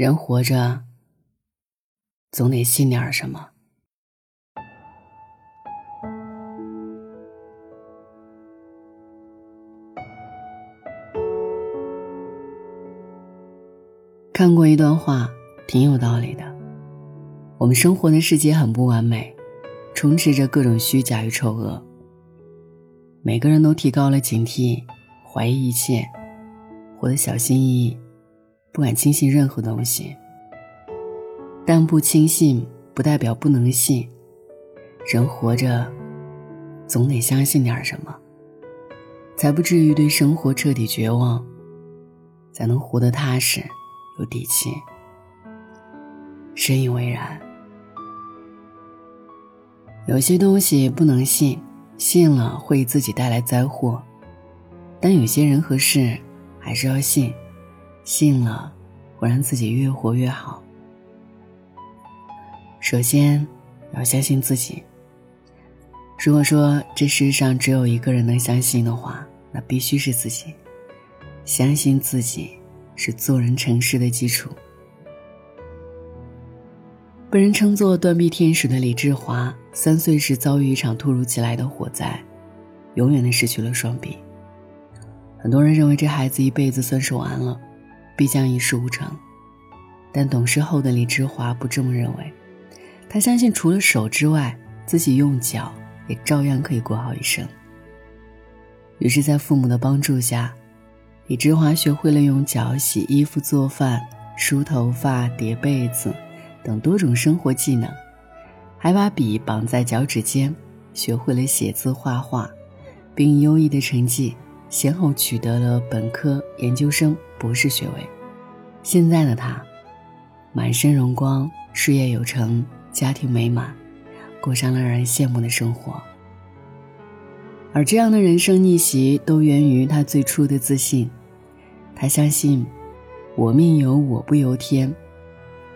人活着，总得信点什么。看过一段话，挺有道理的。我们生活的世界很不完美，充斥着各种虚假与丑恶。每个人都提高了警惕，怀疑一切，活得小心翼翼，不敢轻信任何东西。但不轻信不代表不能信。人活着，总得相信点什么，才不至于对生活彻底绝望，才能活得踏实。有底气，深以为然。有些东西不能信，信了会自己带来灾祸；但有些人和事还是要信，信了会让自己越活越好。首先要相信自己。如果说这世上只有一个人能相信的话，那必须是自己。相信自己。是做人成事的基础。被人称作断臂天使的李志华，三岁时遭遇一场突如其来的火灾，永远的失去了双臂。很多人认为这孩子一辈子算是完了，必将一事无成。但懂事后的李志华不这么认为，他相信除了手之外，自己用脚也照样可以过好一生。于是，在父母的帮助下。李志华学会了用脚洗衣服、做饭、梳头发、叠被子等多种生活技能，还把笔绑在脚趾间，学会了写字、画画，并优异的成绩先后取得了本科、研究生、博士学位。现在的他，满身荣光，事业有成，家庭美满，过上了让人羡慕的生活。而这样的人生逆袭，都源于他最初的自信。他相信，我命由我不由天，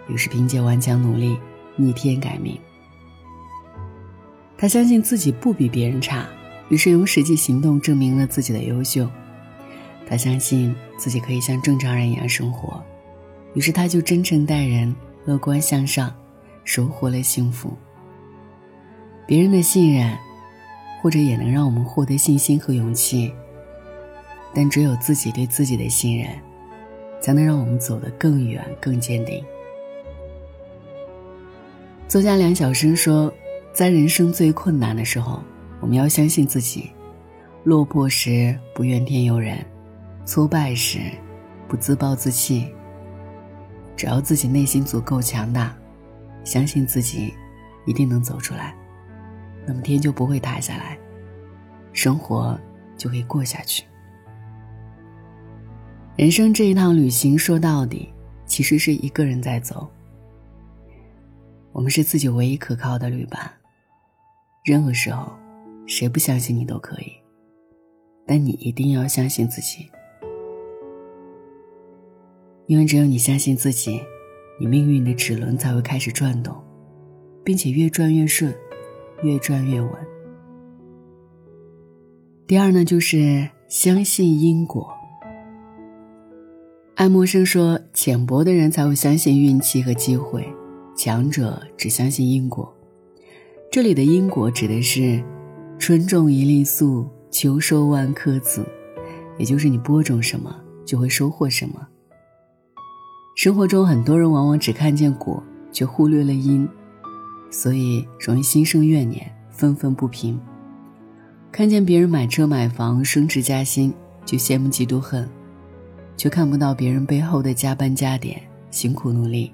于是凭借顽强努力逆天改命。他相信自己不比别人差，于是用实际行动证明了自己的优秀。他相信自己可以像正常人一样生活，于是他就真诚待人，乐观向上，收获了幸福。别人的信任，或者也能让我们获得信心和勇气。但只有自己对自己的信任，才能让我们走得更远、更坚定。作家梁晓声说：“在人生最困难的时候，我们要相信自己；落魄时不怨天尤人，挫败时不自暴自弃。只要自己内心足够强大，相信自己一定能走出来，那么天就不会塌下来，生活就可以过下去。”人生这一趟旅行，说到底，其实是一个人在走。我们是自己唯一可靠的旅伴。任何时候，谁不相信你都可以，但你一定要相信自己，因为只有你相信自己，你命运的齿轮才会开始转动，并且越转越顺，越转越稳。第二呢，就是相信因果。爱默生说：“浅薄的人才会相信运气和机会，强者只相信因果。”这里的因果指的是“春种一粒粟，秋收万颗子”，也就是你播种什么就会收获什么。生活中，很多人往往只看见果，却忽略了因，所以容易心生怨念，愤愤不平。看见别人买车买房、升职加薪，就羡慕嫉妒恨。却看不到别人背后的加班加点、辛苦努力；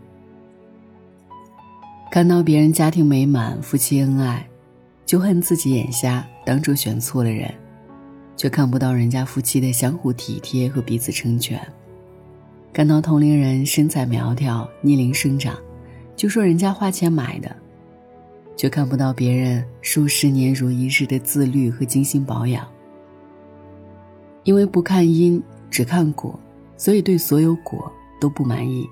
看到别人家庭美满、夫妻恩爱，就恨自己眼瞎，当初选错了人；却看不到人家夫妻的相互体贴和彼此成全；看到同龄人身材苗条、逆龄生长，就说人家花钱买的；却看不到别人数十年如一日的自律和精心保养。因为不看因，只看果。所以对所有果都不满意，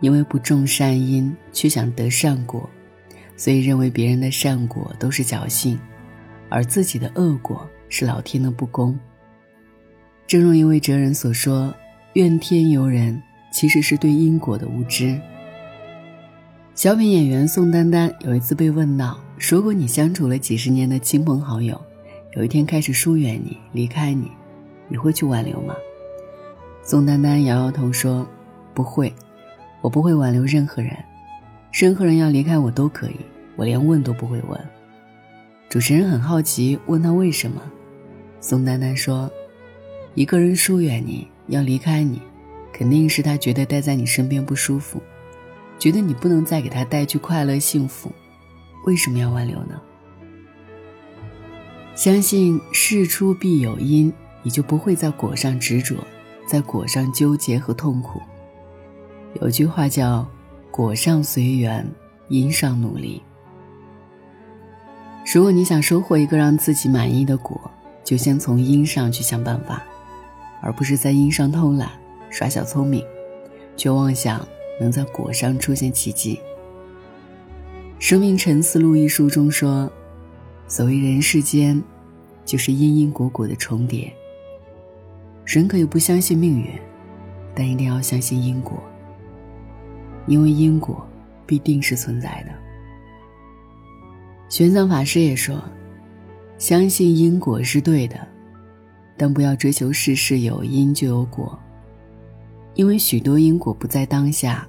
因为不种善因，却想得善果，所以认为别人的善果都是侥幸，而自己的恶果是老天的不公。正如一位哲人所说：“怨天尤人，其实是对因果的无知。小品演员宋丹丹有一次被问到：“如果你相处了几十年的亲朋好友，有一天开始疏远你、离开你，你会去挽留吗？”宋丹丹摇摇头说：“不会，我不会挽留任何人，任何人要离开我都可以，我连问都不会问。”主持人很好奇，问他为什么。宋丹丹说：“一个人疏远你要离开你，肯定是他觉得待在你身边不舒服。”觉得你不能再给他带去快乐幸福，为什么要挽留呢？相信事出必有因，你就不会在果上执着，在果上纠结和痛苦。有句话叫“果上随缘，因上努力”。如果你想收获一个让自己满意的果，就先从因上去想办法，而不是在因上偷懒、耍小聪明，却妄想。能在果上出现奇迹。《生命沉思录》一书中说：“所谓人世间，就是因因果果的重叠。人可以不相信命运，但一定要相信因果，因为因果必定是存在的。”玄奘法师也说：“相信因果是对的，但不要追求事事有因就有果。”因为许多因果不在当下，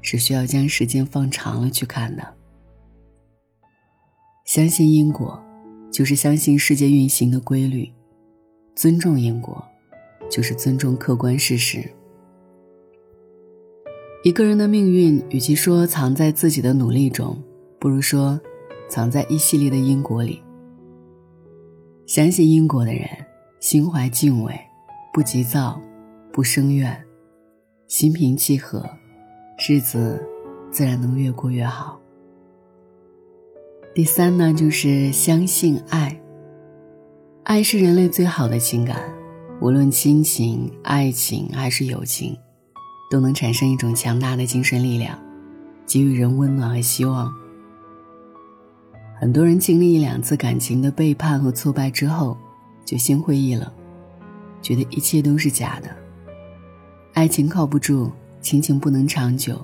是需要将时间放长了去看的。相信因果，就是相信世界运行的规律；尊重因果，就是尊重客观事实。一个人的命运，与其说藏在自己的努力中，不如说藏在一系列的因果里。相信因果的人，心怀敬畏，不急躁。不生怨，心平气和，日子自然能越过越好。第三呢，就是相信爱。爱是人类最好的情感，无论亲情、爱情还是友情，都能产生一种强大的精神力量，给予人温暖和希望。很多人经历一两次感情的背叛和挫败之后，就心灰意冷，觉得一切都是假的。爱情靠不住，亲情不能长久，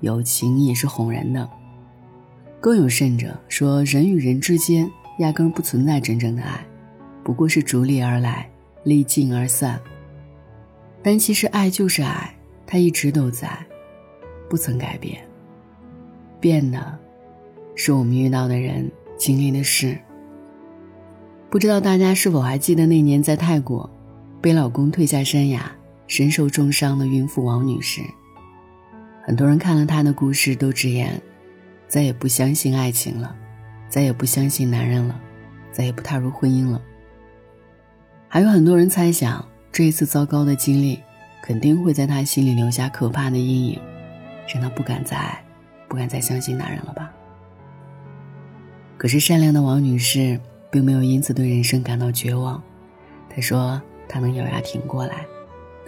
友情也是哄人的。更有甚者说，人与人之间压根不存在真正的爱，不过是逐利而来，历尽而散。但其实爱就是爱，它一直都在，不曾改变。变的，是我们遇到的人，经历的事。不知道大家是否还记得那年在泰国，被老公推下山崖。身受重伤的孕妇王女士，很多人看了她的故事都直言，再也不相信爱情了，再也不相信男人了，再也不踏入婚姻了。还有很多人猜想，这一次糟糕的经历，肯定会在他心里留下可怕的阴影，让他不敢再爱，不敢再相信男人了吧？可是善良的王女士并没有因此对人生感到绝望，她说她能咬牙挺过来。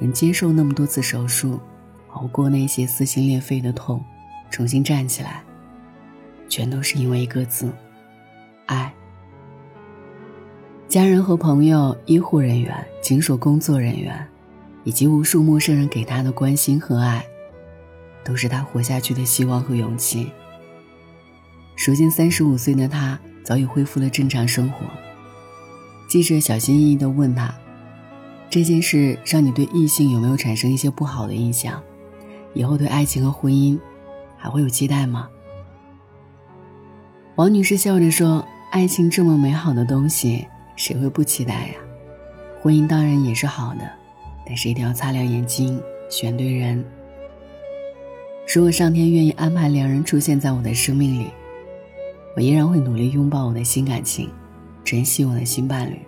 能接受那么多次手术，熬过那些撕心裂肺的痛，重新站起来，全都是因为一个字：爱。家人和朋友、医护人员、警署工作人员，以及无数陌生人给他的关心和爱，都是他活下去的希望和勇气。如今三十五岁的他早已恢复了正常生活。记者小心翼翼地问他。这件事让你对异性有没有产生一些不好的印象？以后对爱情和婚姻还会有期待吗？王女士笑着说：“爱情这么美好的东西，谁会不期待呀？婚姻当然也是好的，但是一定要擦亮眼睛，选对人。如果上天愿意安排两人出现在我的生命里，我依然会努力拥抱我的新感情，珍惜我的新伴侣。”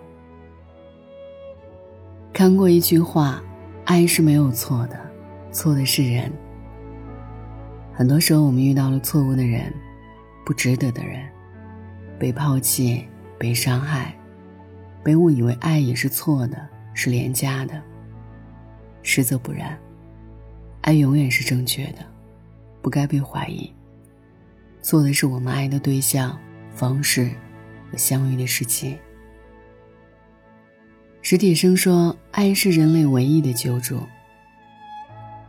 看过一句话，爱是没有错的，错的是人。很多时候，我们遇到了错误的人，不值得的人，被抛弃、被伤害，被误以为爱也是错的，是廉价的。实则不然，爱永远是正确的，不该被怀疑。错的是我们爱的对象、方式和相遇的时机。史铁生说：“爱是人类唯一的救助。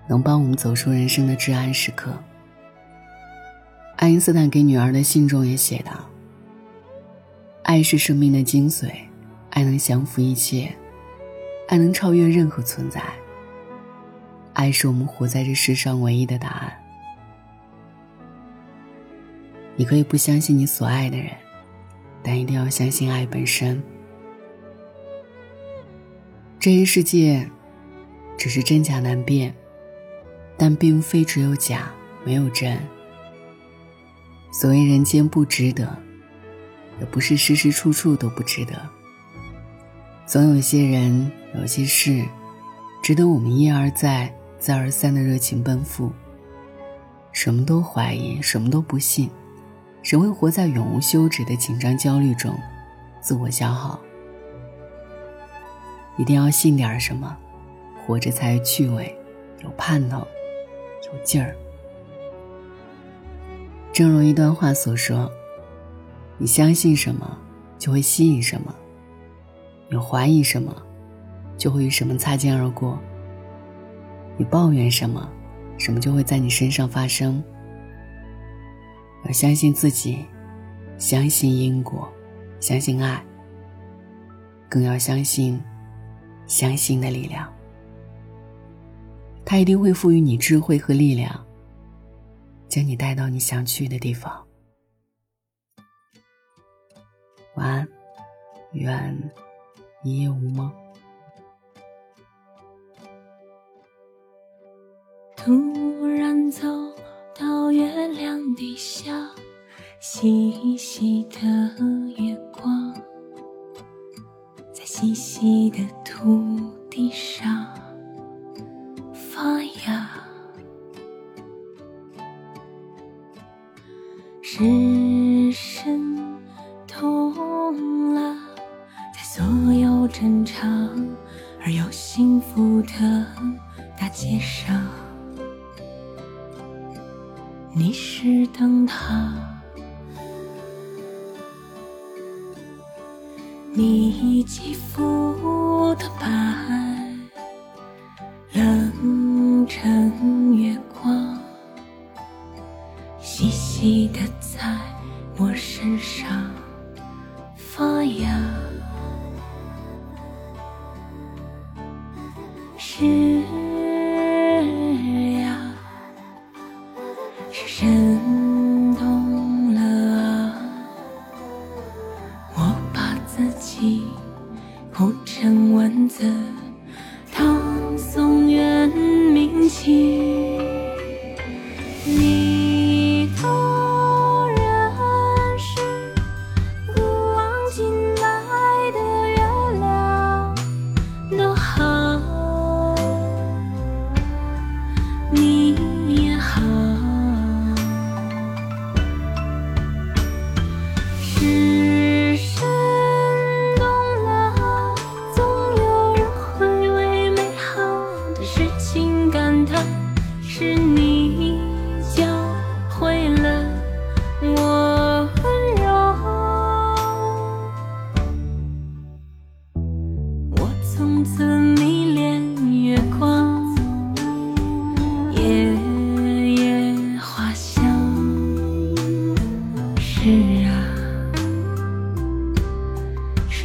能帮我们走出人生的至暗时刻。爱因斯坦给女儿的信中也写道：“爱是生命的精髓，爱能降服一切，爱能超越任何存在。爱是我们活在这世上唯一的答案。”你可以不相信你所爱的人，但一定要相信爱本身。这一世界，只是真假难辨，但并非只有假没有真。所谓人间不值得，也不是时时处处都不值得。总有些人，有些事，值得我们一而再、再而三的热情奔赴。什么都怀疑，什么都不信，只会活在永无休止的紧张焦虑中，自我消耗。一定要信点什么，活着才有趣味，有盼头，有劲儿。正如一段话所说：“你相信什么，就会吸引什么；你怀疑什么，就会与什么擦肩而过；你抱怨什么，什么就会在你身上发生。”要相信自己，相信因果，相信爱，更要相信相信的力量。它一定会赋予你智慧和力量。将你带到你想去的地方。晚安，愿一夜无梦。突然走到月亮底下，细细的月光，在细细的土地上发芽。是神动了，在所有正常城月光，细细的。擦明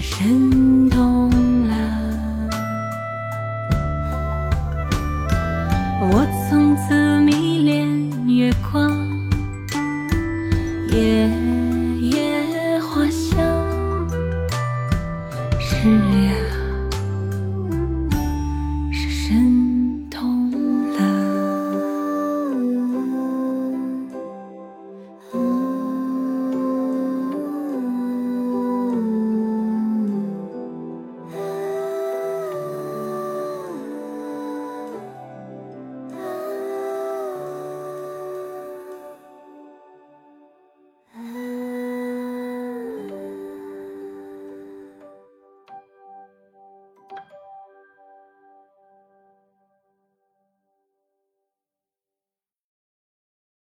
是神童。